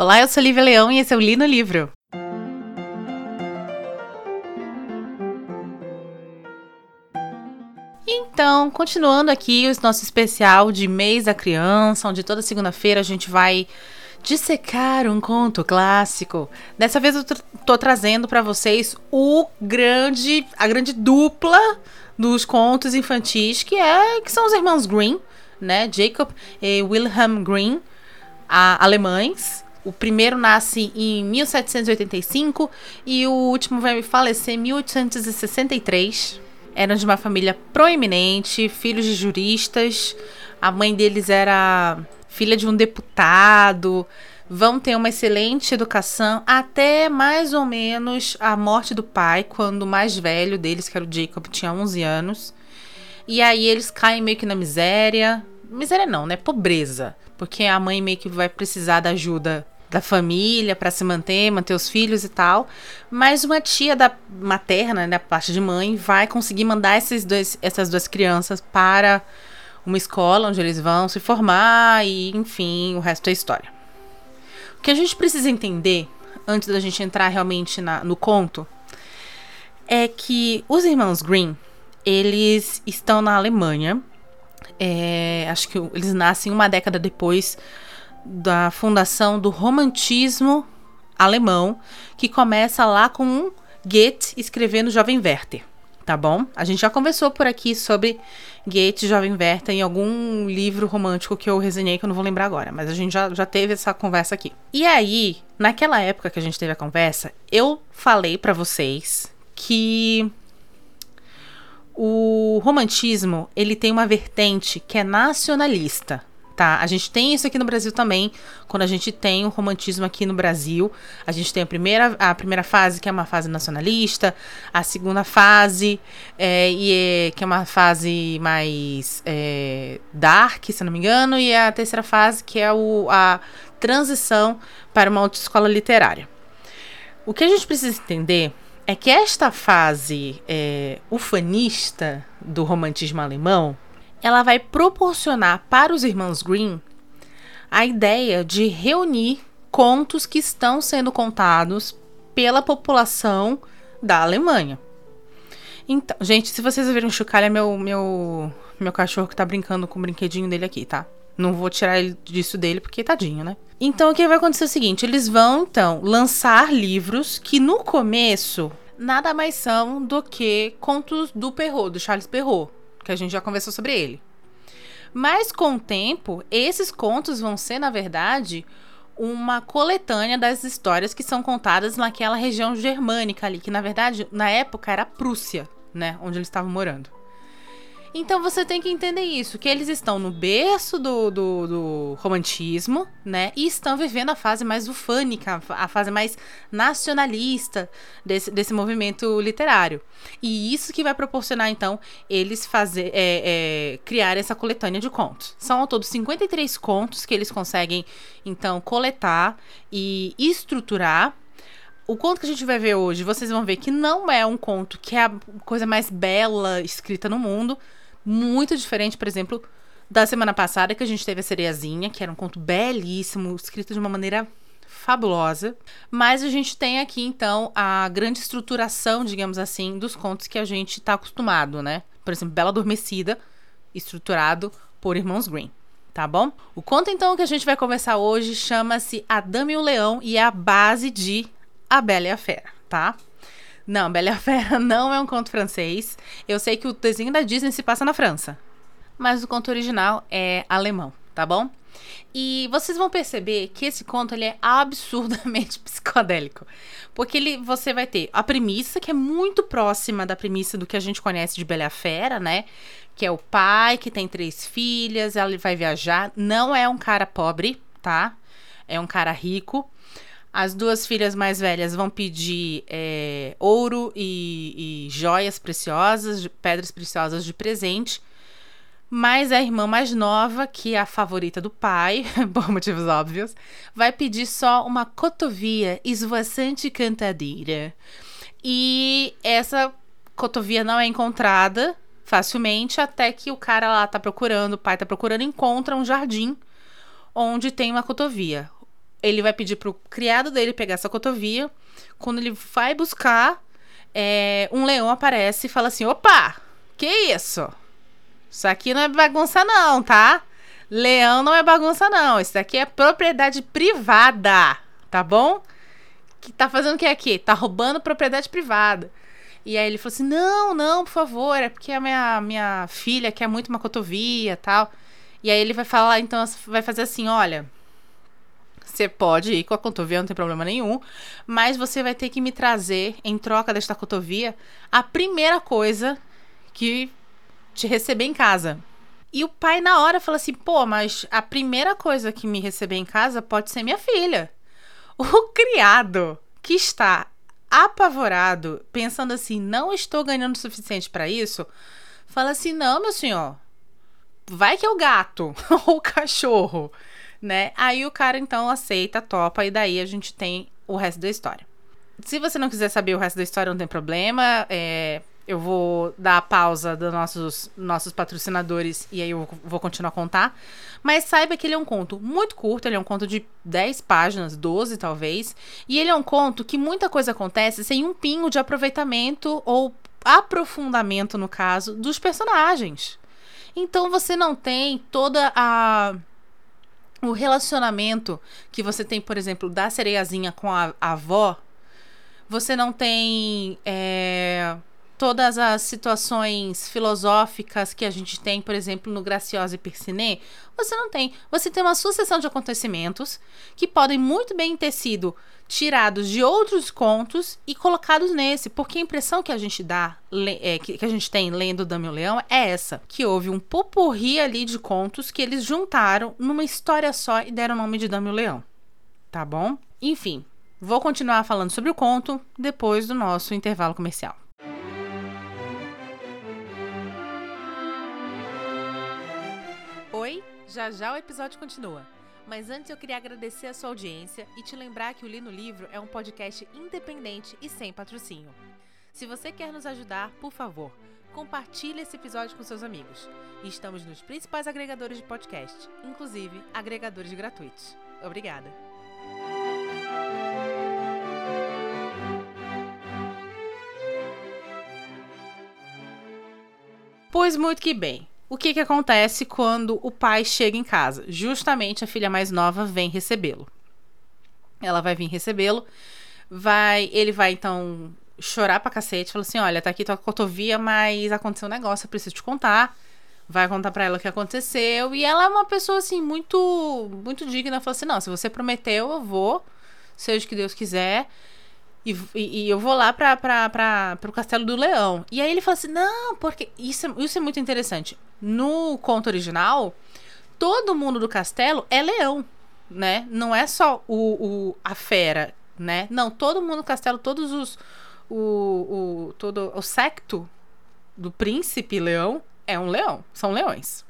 Olá, eu sou Lívia Leão e esse é o Li no Livro. Então, continuando aqui o nosso especial de mês da criança, onde toda segunda-feira a gente vai dissecar um conto clássico. Dessa vez eu tô trazendo para vocês o grande, a grande dupla dos contos infantis, que é que são os irmãos Grimm, né? Jacob e Wilhelm Grimm, a, alemães. O primeiro nasce em 1785 e o último vai falecer em 1863. Eram de uma família proeminente, filhos de juristas. A mãe deles era filha de um deputado. Vão ter uma excelente educação até mais ou menos a morte do pai, quando o mais velho deles, que era o Jacob, tinha 11 anos. E aí eles caem meio que na miséria. Miséria não, né? Pobreza. Porque a mãe meio que vai precisar da ajuda da família para se manter, manter os filhos e tal. Mas uma tia da materna, né, da parte de mãe, vai conseguir mandar esses dois, essas duas crianças para uma escola onde eles vão se formar e, enfim, o resto é história. O que a gente precisa entender antes da gente entrar realmente na, no conto é que os irmãos Green eles estão na Alemanha. É, acho que eles nascem uma década depois da fundação do romantismo alemão, que começa lá com Goethe escrevendo Jovem Werther, tá bom? A gente já conversou por aqui sobre Goethe e Jovem Werther em algum livro romântico que eu resenhei, que eu não vou lembrar agora, mas a gente já, já teve essa conversa aqui. E aí, naquela época que a gente teve a conversa, eu falei para vocês que o romantismo, ele tem uma vertente que é nacionalista, tá? A gente tem isso aqui no Brasil também, quando a gente tem o romantismo aqui no Brasil. A gente tem a primeira, a primeira fase, que é uma fase nacionalista, a segunda fase, é, e é, que é uma fase mais é, dark, se não me engano, e a terceira fase, que é o, a transição para uma autoescola literária. O que a gente precisa entender é que esta fase é, ufanista do romantismo alemão ela vai proporcionar para os irmãos Green a ideia de reunir contos que estão sendo contados pela população da Alemanha. Então, gente, se vocês ouvirem um chocalho, é meu, meu, meu cachorro que tá brincando com o brinquedinho dele aqui, tá? Não vou tirar disso dele porque tadinho, né? Então o que vai acontecer é o seguinte: eles vão então lançar livros que no começo nada mais são do que contos do Perrault, do Charles Perrault que a gente já conversou sobre ele. Mas com o tempo, esses contos vão ser, na verdade, uma coletânea das histórias que são contadas naquela região germânica ali, que na verdade, na época era a Prússia, né, onde eles estavam morando. Então você tem que entender isso, que eles estão no berço do, do, do, romantismo, né? E estão vivendo a fase mais ufânica, a fase mais nacionalista desse, desse movimento literário. E isso que vai proporcionar, então, eles fazer é, é, criar essa coletânea de contos. São ao todo 53 contos que eles conseguem, então, coletar e estruturar o conto que a gente vai ver hoje, vocês vão ver que não é um conto que é a coisa mais bela escrita no mundo, muito diferente, por exemplo, da semana passada que a gente teve a Cereazinha, que era um conto belíssimo, escrito de uma maneira fabulosa. Mas a gente tem aqui então a grande estruturação, digamos assim, dos contos que a gente está acostumado, né? Por exemplo, Bela Adormecida, estruturado por Irmãos Green. Tá bom? O conto então que a gente vai conversar hoje chama-se A Dama e o Leão e é a base de A Bela e a Fera, tá? Não, Bela Fera não é um conto francês. Eu sei que o desenho da Disney se passa na França. Mas o conto original é alemão, tá bom? E vocês vão perceber que esse conto ele é absurdamente psicodélico. Porque ele, você vai ter a premissa, que é muito próxima da premissa do que a gente conhece de Bela Fera, né? Que é o pai que tem três filhas, ela vai viajar. Não é um cara pobre, tá? É um cara rico. As duas filhas mais velhas vão pedir é, ouro e, e joias preciosas, pedras preciosas de presente. Mas a irmã mais nova, que é a favorita do pai, por motivos óbvios, vai pedir só uma cotovia esvoaçante cantadeira. E essa cotovia não é encontrada facilmente até que o cara lá tá procurando, o pai tá procurando, encontra um jardim onde tem uma cotovia ele vai pedir pro criado dele pegar essa cotovia. Quando ele vai buscar, é, um leão aparece e fala assim: opa, que isso? Isso aqui não é bagunça, não, tá? Leão não é bagunça, não. Isso aqui é propriedade privada, tá bom? Que tá fazendo o que aqui? Tá roubando propriedade privada. E aí ele falou assim: não, não, por favor, é porque a minha, minha filha quer muito uma cotovia tal. E aí ele vai falar, então, vai fazer assim: olha. Você pode ir com a cotovia, não tem problema nenhum. Mas você vai ter que me trazer, em troca desta cotovia, a primeira coisa que te receber em casa. E o pai, na hora, fala assim: pô, mas a primeira coisa que me receber em casa pode ser minha filha. O criado que está apavorado, pensando assim: não estou ganhando o suficiente para isso, fala assim: não, meu senhor, vai que é o gato ou o cachorro, né? Aí o cara então aceita, topa, e daí a gente tem o resto da história. Se você não quiser saber o resto da história, não tem problema. É, eu vou dar a pausa dos nossos, nossos patrocinadores e aí eu vou continuar a contar. Mas saiba que ele é um conto muito curto, ele é um conto de 10 páginas, 12 talvez. E ele é um conto que muita coisa acontece sem um pingo de aproveitamento ou aprofundamento, no caso, dos personagens. Então você não tem toda a o relacionamento que você tem, por exemplo, da sereiazinha com a, a avó. Você não tem é, todas as situações filosóficas que a gente tem, por exemplo, no Graciosa e Persiné, você não tem. Você tem uma sucessão de acontecimentos que podem muito bem ter sido tirados de outros contos e colocados nesse, porque a impressão que a gente dá, é, que, a gente tem lendo Dame o Leão é essa, que houve um popurri ali de contos que eles juntaram numa história só e deram o nome de Dame o Leão. Tá bom? Enfim, vou continuar falando sobre o conto depois do nosso intervalo comercial. Já já o episódio continua. Mas antes eu queria agradecer a sua audiência e te lembrar que o Li no Livro é um podcast independente e sem patrocínio. Se você quer nos ajudar, por favor, compartilhe esse episódio com seus amigos. Estamos nos principais agregadores de podcast, inclusive agregadores gratuitos. Obrigada! Pois muito que bem. O que, que acontece quando o pai chega em casa? Justamente a filha mais nova vem recebê-lo. Ela vai vir recebê-lo, vai, ele vai então chorar pra cacete, fala assim: "Olha, tá aqui tua cotovia, mas aconteceu um negócio, eu preciso te contar". Vai contar para ela o que aconteceu, e ela é uma pessoa assim muito muito digna, fala assim: "Não, se você prometeu, eu vou, seja o que Deus quiser". E, e, eu vou lá pra, pro Castelo do Leão. E aí ele fala assim: não, porque. Isso é, isso é muito interessante. No conto original, todo mundo do castelo é leão, né? Não é só o, o a fera, né? Não, todo mundo do castelo, todos os. O, o, todo o secto do príncipe leão é um leão. São leões.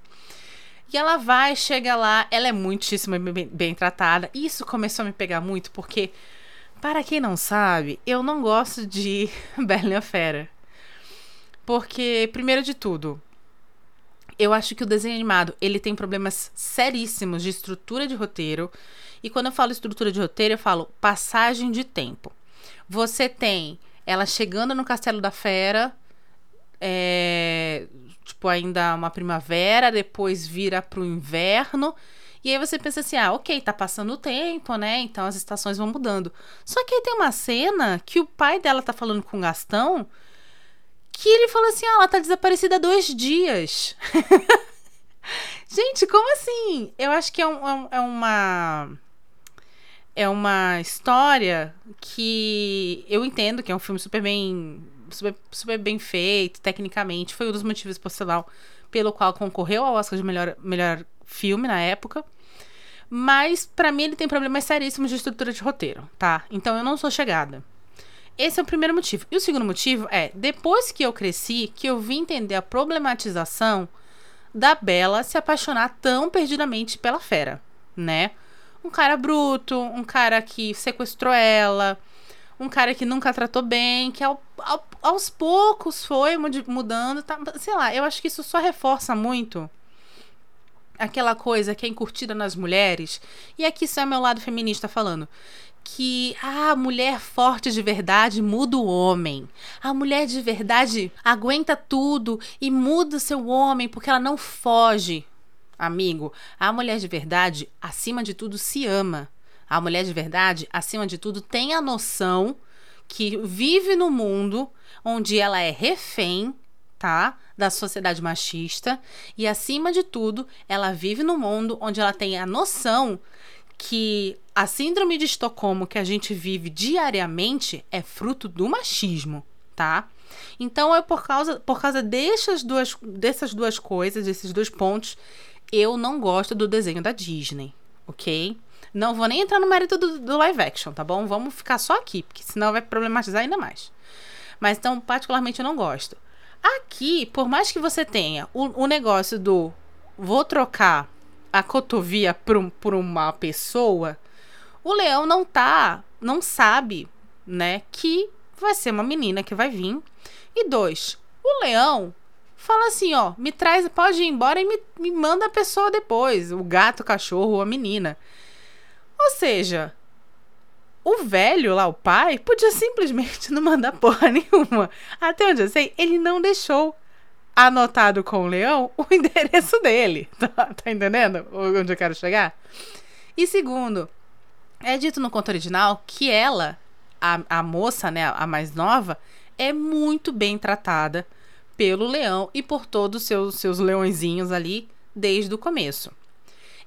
E ela vai, chega lá, ela é muitíssimo bem, bem tratada. Isso começou a me pegar muito, porque para quem não sabe, eu não gosto de Bela e a Fera. Porque, primeiro de tudo, eu acho que o desenho animado, ele tem problemas seríssimos de estrutura de roteiro. E quando eu falo estrutura de roteiro, eu falo passagem de tempo. Você tem ela chegando no Castelo da Fera, é, tipo, ainda uma primavera, depois vira pro inverno. E aí você pensa assim, ah, ok, tá passando o tempo, né? Então as estações vão mudando. Só que aí tem uma cena que o pai dela tá falando com o Gastão, que ele fala assim, ah, ela tá desaparecida há dois dias. Gente, como assim? Eu acho que é, um, é, é uma é uma história que eu entendo que é um filme super bem super, super bem feito tecnicamente foi um dos motivos por sinal pelo qual concorreu ao Oscar de melhor, melhor filme na época. Mas, para mim, ele tem problemas seríssimos de estrutura de roteiro, tá? Então eu não sou chegada. Esse é o primeiro motivo. E o segundo motivo é, depois que eu cresci, que eu vim entender a problematização da Bela se apaixonar tão perdidamente pela fera, né? Um cara bruto, um cara que sequestrou ela, um cara que nunca tratou bem, que ao, ao, aos poucos foi mudando, tá, sei lá, eu acho que isso só reforça muito aquela coisa que é encurtida nas mulheres, e aqui isso é meu lado feminista falando, que a mulher forte de verdade muda o homem. A mulher de verdade aguenta tudo e muda o seu homem porque ela não foge. Amigo, a mulher de verdade, acima de tudo, se ama. A mulher de verdade, acima de tudo, tem a noção que vive no mundo onde ela é refém, tá? Da sociedade machista. E acima de tudo, ela vive no mundo onde ela tem a noção que a síndrome de Estocolmo que a gente vive diariamente é fruto do machismo, tá? Então é por causa, por causa dessas, duas, dessas duas coisas, desses dois pontos, eu não gosto do desenho da Disney, ok? Não vou nem entrar no mérito do, do live action, tá bom? Vamos ficar só aqui, porque senão vai problematizar ainda mais. Mas então, particularmente, eu não gosto. Aqui, por mais que você tenha o, o negócio do vou trocar a cotovia por, por uma pessoa, o leão não tá, não sabe, né, que vai ser uma menina que vai vir. E dois, o leão fala assim, ó, me traz, pode ir embora e me, me manda a pessoa depois, o gato, o cachorro ou a menina. Ou seja, o velho lá, o pai, podia simplesmente não mandar porra nenhuma. Até onde eu sei, ele não deixou anotado com o leão o endereço dele. Tá, tá entendendo onde eu quero chegar? E segundo, é dito no conto original que ela, a, a moça, né, a mais nova, é muito bem tratada pelo leão e por todos os seus, seus leõezinhos ali desde o começo.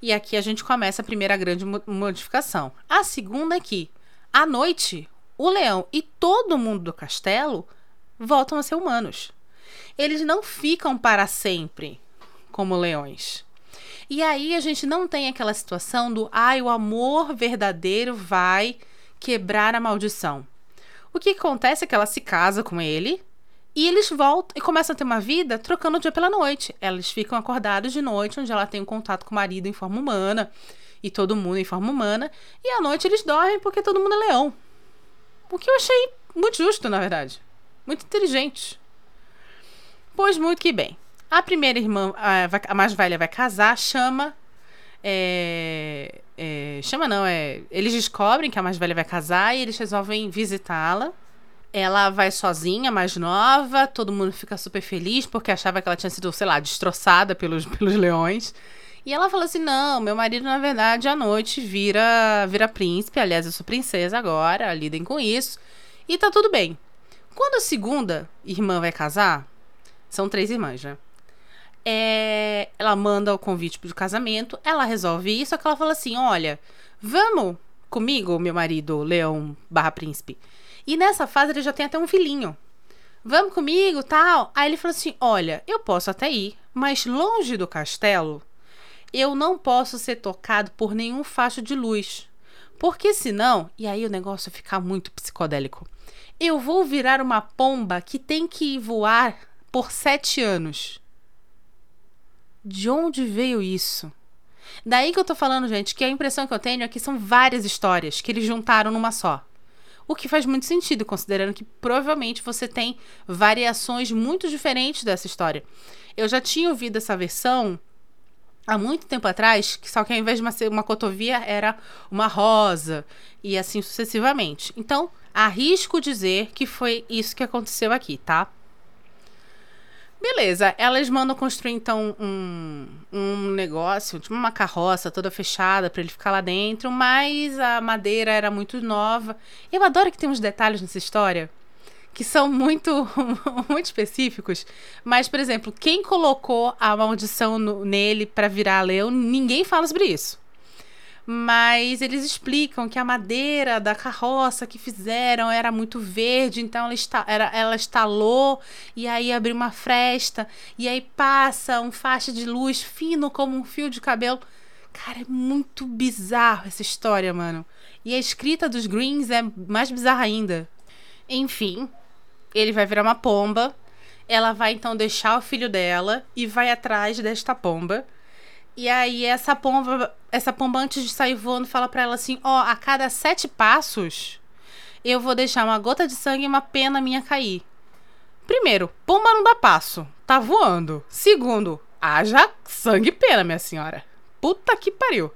E aqui a gente começa a primeira grande modificação. A segunda é que, à noite, o leão e todo mundo do castelo voltam a ser humanos eles não ficam para sempre como leões. E aí a gente não tem aquela situação do ai, o amor verdadeiro vai quebrar a maldição. O que acontece é que ela se casa com ele e eles voltam e começam a ter uma vida trocando o dia pela noite. Eles ficam acordados de noite, onde ela tem um contato com o marido em forma humana e todo mundo em forma humana, e à noite eles dormem porque todo mundo é leão. O que eu achei muito justo, na verdade. Muito inteligente. Pois muito que bem. A primeira irmã, a, mais velha, vai casar, chama. É, é, chama não, é. Eles descobrem que a mais velha vai casar e eles resolvem visitá-la. Ela vai sozinha, mais nova, todo mundo fica super feliz porque achava que ela tinha sido, sei lá, destroçada pelos, pelos leões. E ela fala assim: não, meu marido, na verdade, à noite vira, vira príncipe. Aliás, eu sou princesa agora, lidem com isso. E tá tudo bem. Quando a segunda irmã vai casar, são três irmãs, né? É, ela manda o convite pro casamento, ela resolve isso, só que ela fala assim: olha, vamos comigo, meu marido, Leão barra príncipe. E nessa fase ele já tem até um filhinho. Vamos comigo, tal. Aí ele falou assim: olha, eu posso até ir, mas longe do castelo, eu não posso ser tocado por nenhum facho de luz. Porque senão, e aí o negócio fica muito psicodélico, eu vou virar uma pomba que tem que voar por sete anos. De onde veio isso? Daí que eu tô falando, gente, que a impressão que eu tenho é que são várias histórias que eles juntaram numa só. O que faz muito sentido, considerando que provavelmente você tem variações muito diferentes dessa história. Eu já tinha ouvido essa versão há muito tempo atrás, só que ao invés de uma, uma cotovia era uma rosa e assim sucessivamente. Então, arrisco dizer que foi isso que aconteceu aqui, tá? Beleza, elas mandam construir então um, um negócio, tipo uma carroça toda fechada para ele ficar lá dentro, mas a madeira era muito nova. Eu adoro que tem uns detalhes nessa história que são muito, muito específicos. Mas, por exemplo, quem colocou a maldição no, nele para virar leão, ninguém fala sobre isso. Mas eles explicam que a madeira da carroça que fizeram era muito verde, então ela, está, era, ela estalou e aí abriu uma fresta e aí passa um faixa de luz fino como um fio de cabelo. Cara, é muito bizarro essa história, mano. E a escrita dos Greens é mais bizarra ainda. Enfim, ele vai virar uma pomba. Ela vai então deixar o filho dela e vai atrás desta pomba e aí essa pomba, essa pomba antes de sair voando fala para ela assim, ó, oh, a cada sete passos eu vou deixar uma gota de sangue e uma pena minha cair. Primeiro, pomba não dá passo, tá voando. Segundo, haja sangue e pena, minha senhora. Puta que pariu.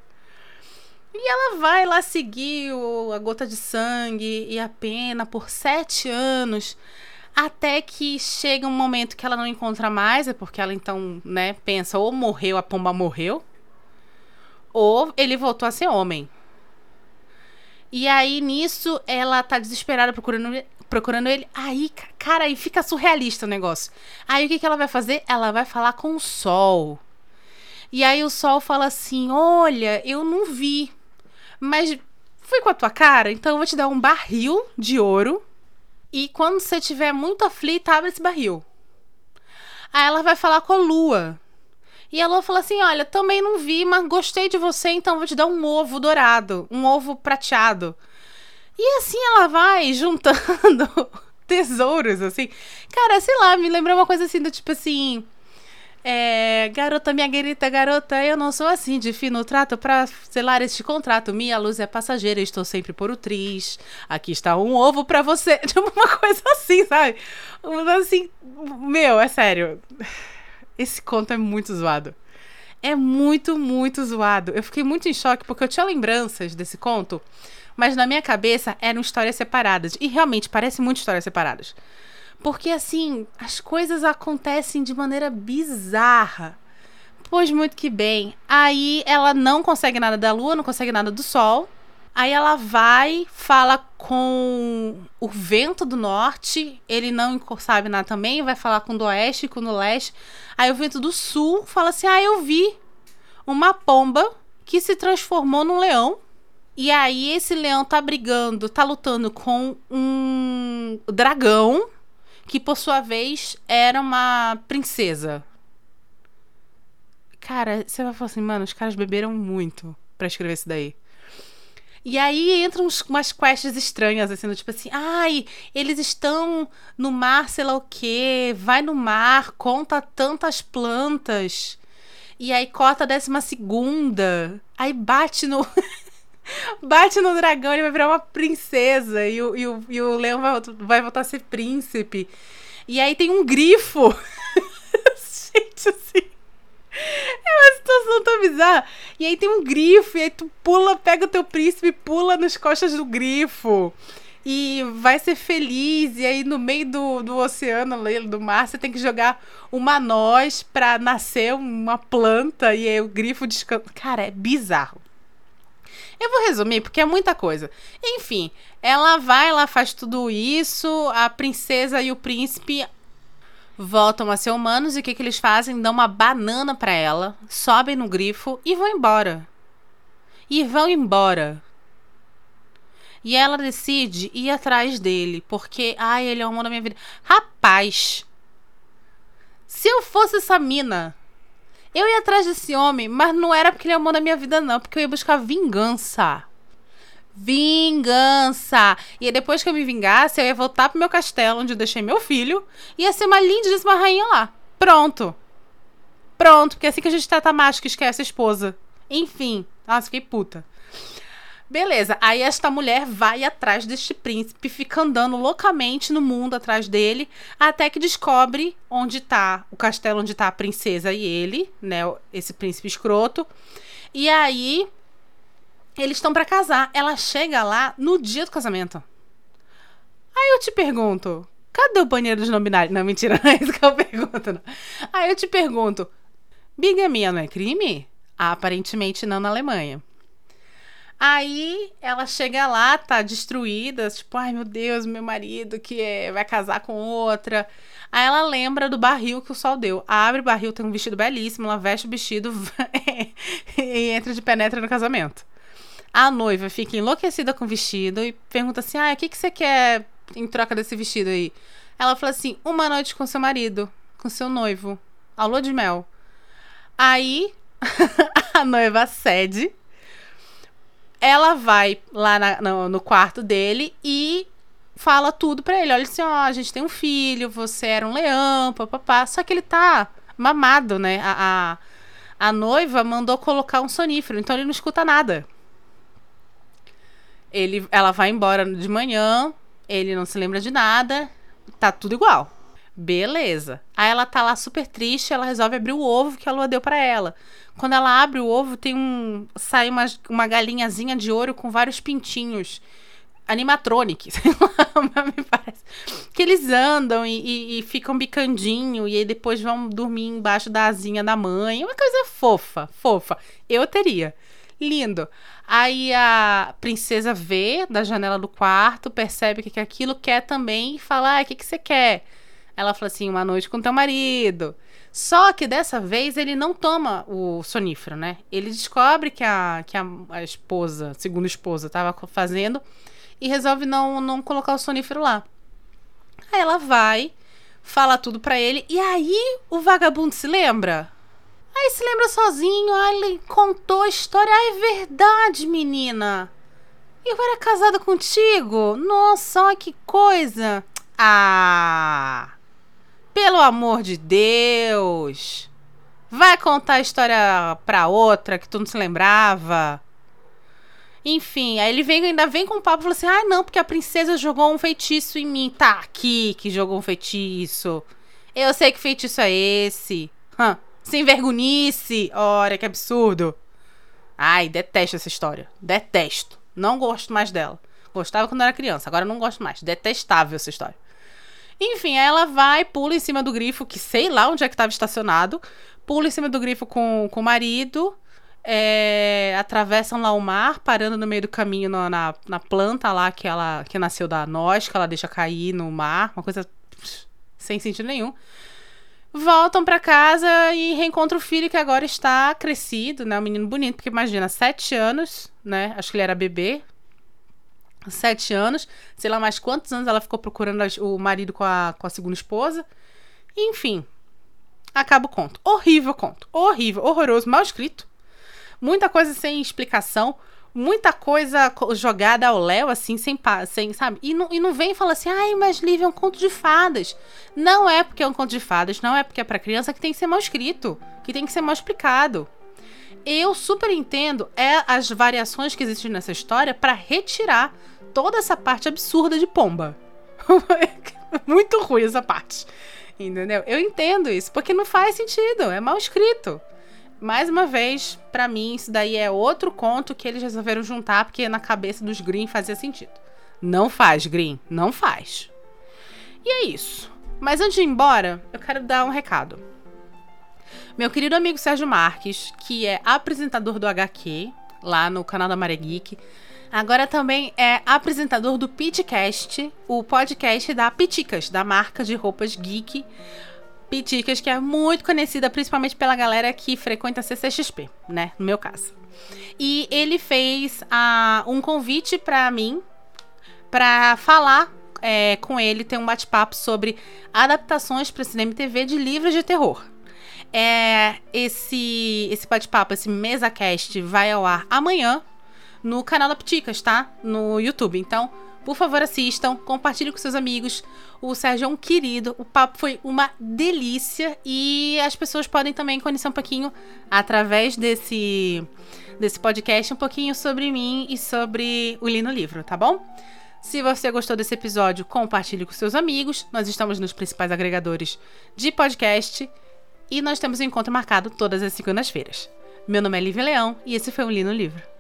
E ela vai lá seguir o, a gota de sangue e a pena por sete anos. Até que chega um momento que ela não encontra mais, é porque ela então, né, pensa, ou morreu, a pomba morreu, ou ele voltou a ser homem. E aí, nisso, ela tá desesperada procurando, procurando ele. Aí, cara, aí fica surrealista o negócio. Aí o que, que ela vai fazer? Ela vai falar com o sol. E aí o sol fala assim: Olha, eu não vi, mas fui com a tua cara, então eu vou te dar um barril de ouro e quando você estiver muito aflita, abre esse barril. Aí ela vai falar com a lua. E a lua fala assim: Olha, também não vi, mas gostei de você, então vou te dar um ovo dourado, um ovo prateado. E assim ela vai juntando tesouros, assim. Cara, sei lá, me lembrou uma coisa assim do tipo assim. É, garota, minha querida garota, eu não sou assim de fino trato para selar este contrato. Minha luz é passageira, estou sempre por o tris. Aqui está um ovo para você. Tipo uma coisa assim, sabe? Assim, meu, é sério. Esse conto é muito zoado. É muito, muito zoado. Eu fiquei muito em choque porque eu tinha lembranças desse conto, mas na minha cabeça eram histórias separadas. E realmente parece muito histórias separadas. Porque assim, as coisas acontecem de maneira bizarra. Pois muito que bem. Aí ela não consegue nada da lua, não consegue nada do sol. Aí ela vai, fala com o vento do norte, ele não sabe nada também, vai falar com o do oeste, com o do leste. Aí o vento do sul fala assim: "Ah, eu vi uma pomba que se transformou num leão. E aí esse leão tá brigando, tá lutando com um dragão que por sua vez era uma princesa. Cara, você vai falar assim, mano, os caras beberam muito para escrever isso daí. E aí entram uns, umas quests estranhas, assim, tipo assim, ai, eles estão no mar, sei lá o quê, vai no mar, conta tantas plantas. E aí corta a décima segunda. Aí bate no. bate no dragão, ele vai virar uma princesa e o, e o, e o leão vai, vai voltar a ser príncipe. E aí tem um grifo. Gente, assim. É uma situação tão bizarra. E aí tem um grifo, e aí tu pula, pega o teu príncipe, pula nas costas do grifo. E vai ser feliz. E aí no meio do, do oceano, do mar, você tem que jogar uma noz pra nascer uma planta. E aí o grifo descansa. Cara, é bizarro. Eu vou resumir porque é muita coisa. Enfim, ela vai, ela faz tudo isso, a princesa e o príncipe voltam a ser humanos e o que, que eles fazem? Dão uma banana para ela, sobem no grifo e vão embora. E vão embora. E ela decide ir atrás dele, porque, ai, ele é o amor da minha vida. Rapaz, se eu fosse essa mina eu ia atrás desse homem, mas não era porque ele é o amor da minha vida, não. Porque eu ia buscar vingança. Vingança! E depois que eu me vingasse, eu ia voltar pro meu castelo, onde eu deixei meu filho. E ia ser uma lindíssima rainha lá. Pronto. Pronto, porque é assim que a gente trata macho que esquece a esposa. Enfim. Nossa, fiquei puta. Beleza, aí esta mulher vai atrás deste príncipe, fica andando loucamente no mundo atrás dele, até que descobre onde tá o castelo onde tá a princesa e ele, né, esse príncipe escroto. E aí eles estão para casar. Ela chega lá no dia do casamento. Aí eu te pergunto, cadê o banheiro dos nominários? Não, mentira, não é isso que eu pergunto. Não. Aí eu te pergunto, bigamia não é crime? Aparentemente não na Alemanha. Aí ela chega lá, tá destruída, tipo, ai meu Deus, meu marido que é, vai casar com outra. Aí ela lembra do barril que o sol deu. Abre o barril, tem um vestido belíssimo, ela veste o vestido e entra de penetra no casamento. A noiva fica enlouquecida com o vestido e pergunta assim: ah, o que, que você quer em troca desse vestido aí? Ela fala assim: uma noite com seu marido, com seu noivo, a lua de mel. Aí a noiva cede ela vai lá na, no, no, quarto dele e fala tudo pra ele. Olha assim, ó, a gente tem um filho, você era um leão, papapá. Só que ele tá mamado, né? A, a, a noiva mandou colocar um sonífero, então ele não escuta nada. Ele, ela vai embora de manhã, ele não se lembra de nada, tá tudo igual. Beleza. Aí ela tá lá super triste, ela resolve abrir o ovo que a lua deu para ela. Quando ela abre o ovo, tem um. sai uma, uma galinhazinha de ouro com vários pintinhos. Animatronic, sei lá, me parece. Que eles andam e, e, e, ficam bicandinho e aí depois vão dormir embaixo da asinha da mãe. Uma coisa fofa, fofa. Eu teria. Lindo. Aí a princesa vê da janela do quarto, percebe que, que aquilo quer também e fala: ah, o que, que você quer? Ela fala assim: uma noite com teu marido. Só que dessa vez ele não toma o sonífero, né? Ele descobre que a, que a, a esposa, segunda esposa, estava fazendo e resolve não, não colocar o sonífero lá. Aí ela vai, fala tudo pra ele, e aí o vagabundo se lembra? Aí se lembra sozinho, aí ele contou a história. Ah, é verdade, menina. Eu era casada contigo? Nossa, olha que coisa. Ah! Pelo amor de Deus! Vai contar a história pra outra que tu não se lembrava. Enfim, aí ele vem, ainda vem com o papo e fala assim: ah, não, porque a princesa jogou um feitiço em mim. Tá aqui que jogou um feitiço. Eu sei que feitiço é esse. Hã, sem vergonhice. Olha que absurdo. Ai, detesto essa história. Detesto. Não gosto mais dela. Gostava quando era criança, agora não gosto mais. Detestável essa história. Enfim, ela vai, pula em cima do grifo, que sei lá onde é que estava estacionado, pula em cima do grifo com, com o marido, é, atravessam lá o mar, parando no meio do caminho na, na, na, planta lá que ela que nasceu da noz, que ela deixa cair no mar, uma coisa sem sentido nenhum. Voltam para casa e reencontram o filho que agora está crescido, né? Um menino bonito, porque imagina, sete anos, né? Acho que ele era bebê, sete anos, sei lá mais quantos anos ela ficou procurando o marido com a, com a segunda esposa. Enfim, acaba o conto. Horrível conto. Horrível, horroroso, mal escrito. Muita coisa sem explicação. Muita coisa jogada ao léu, assim, sem, sem sabe? E não, e não vem e fala assim, ai, mas Lívia é um conto de fadas. Não é porque é um conto de fadas, não é porque é pra criança que tem que ser mal escrito, que tem que ser mal explicado eu super entendo é as variações que existem nessa história para retirar toda essa parte absurda de pomba. Muito ruim essa parte. Entendeu? Eu entendo isso, porque não faz sentido, é mal escrito. Mais uma vez, para mim, isso daí é outro conto que eles resolveram juntar, porque na cabeça dos Green fazia sentido. Não faz, Green, não faz. E é isso. Mas antes de ir embora, eu quero dar um recado. Meu querido amigo Sérgio Marques, que é apresentador do HQ, lá no canal da Maré Geek, Agora também é apresentador do Pitcast, o podcast da Piticas, da marca de roupas geek. Piticas, que é muito conhecida principalmente pela galera que frequenta a CCXP, né? No meu caso. E ele fez uh, um convite para mim para falar é, com ele, ter um bate-papo sobre adaptações para cinema e TV de livros de terror. É, esse esse bate-papo, esse mesa cast vai ao ar amanhã, no canal da Pticas, tá? No YouTube. Então, por favor, assistam, compartilhem com seus amigos. O Sérgio é um querido, o papo foi uma delícia e as pessoas podem também conhecer um pouquinho através desse desse podcast um pouquinho sobre mim e sobre o Lino Livro, tá bom? Se você gostou desse episódio, compartilhe com seus amigos. Nós estamos nos principais agregadores de podcast e nós temos um encontro marcado todas as segundas-feiras. Meu nome é Lívia Leão e esse foi o Lino Livro.